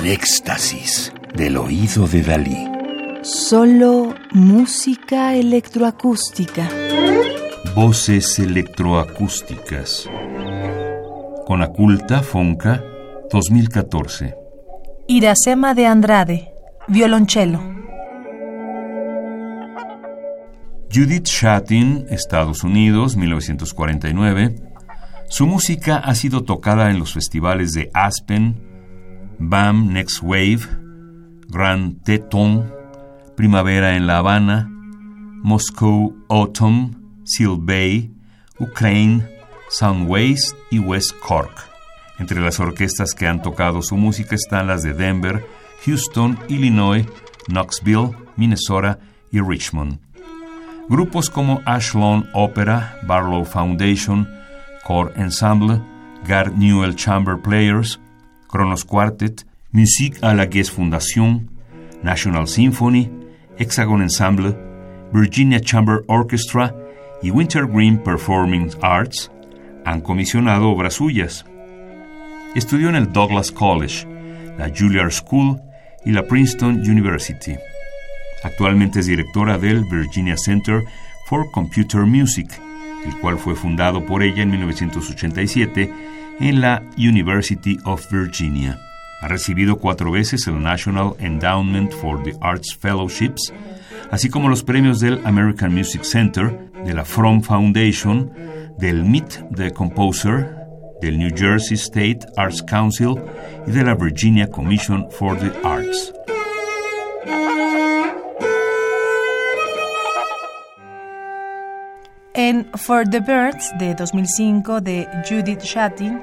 El éxtasis del oído de Dalí. Solo música electroacústica. Voces electroacústicas. Con Aculta Fonca, 2014. Iracema de Andrade, violonchelo. Judith Shatin, Estados Unidos, 1949. Su música ha sido tocada en los festivales de Aspen, BAM Next Wave, Grand Teton, Primavera en La Habana, Moscow Autumn, Seal Bay, Ukraine, Soundways y West Cork. Entre las orquestas que han tocado su música están las de Denver, Houston, Illinois, Knoxville, Minnesota y Richmond. Grupos como Ashlon Opera, Barlow Foundation, Core Ensemble, Gard Newell Chamber Players, Kronos Quartet, Musique à la Guest Foundation, National Symphony, Hexagon Ensemble, Virginia Chamber Orchestra y Wintergreen Performing Arts han comisionado obras suyas. Estudió en el Douglas College, la Juilliard School y la Princeton University. Actualmente es directora del Virginia Center for Computer Music, el cual fue fundado por ella en 1987 en la University of Virginia. Ha recibido cuatro veces el National Endowment for the Arts Fellowships, así como los premios del American Music Center, de la From Foundation, del Meet the Composer, del New Jersey State Arts Council y de la Virginia Commission for the Arts. En For the Birds de 2005 de Judith Shatin,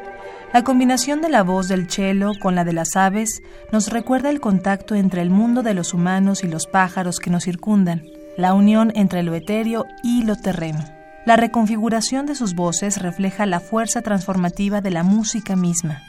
la combinación de la voz del cello con la de las aves nos recuerda el contacto entre el mundo de los humanos y los pájaros que nos circundan, la unión entre lo etéreo y lo terreno. La reconfiguración de sus voces refleja la fuerza transformativa de la música misma.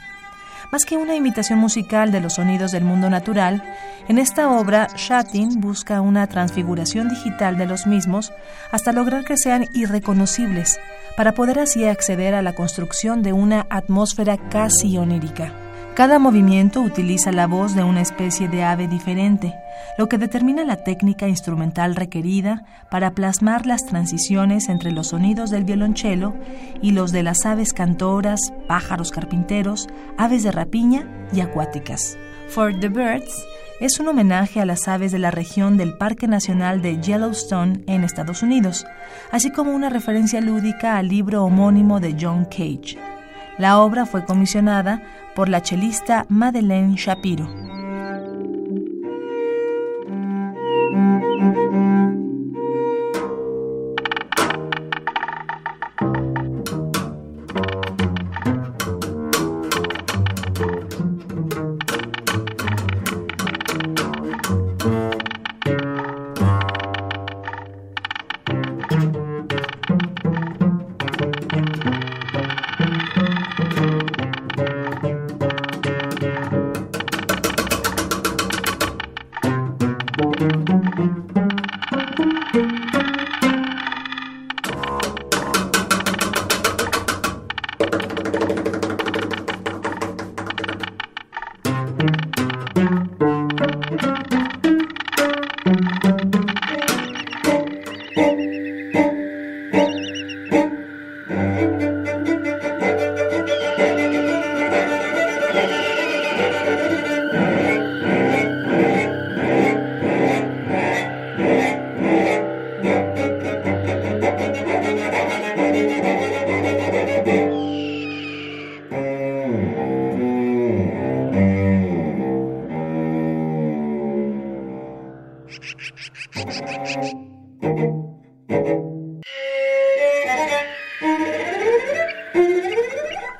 Más que una imitación musical de los sonidos del mundo natural, en esta obra Shatin busca una transfiguración digital de los mismos hasta lograr que sean irreconocibles, para poder así acceder a la construcción de una atmósfera casi onírica. Cada movimiento utiliza la voz de una especie de ave diferente, lo que determina la técnica instrumental requerida para plasmar las transiciones entre los sonidos del violonchelo y los de las aves cantoras, pájaros carpinteros, aves de rapiña y acuáticas. For the Birds es un homenaje a las aves de la región del Parque Nacional de Yellowstone en Estados Unidos, así como una referencia lúdica al libro homónimo de John Cage. La obra fue comisionada por la chelista Madeleine Shapiro.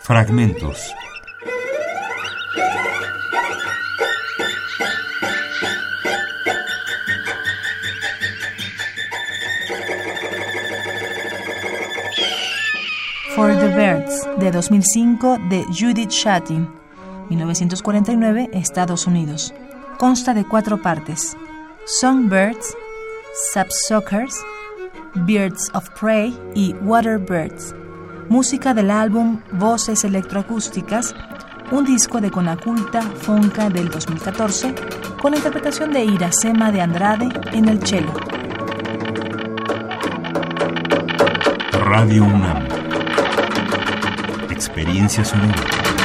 Fragmentos. For the Birds de 2005 de Judith Shatin, 1949, Estados Unidos. Consta de cuatro partes: Songbirds, Sapsuckers, Birds of Prey y Water Birds música del álbum Voces Electroacústicas, un disco de Conaculta Fonca del 2014 con la interpretación de Iracema de Andrade en el cello. Radio UNAM. Experiencia sonora.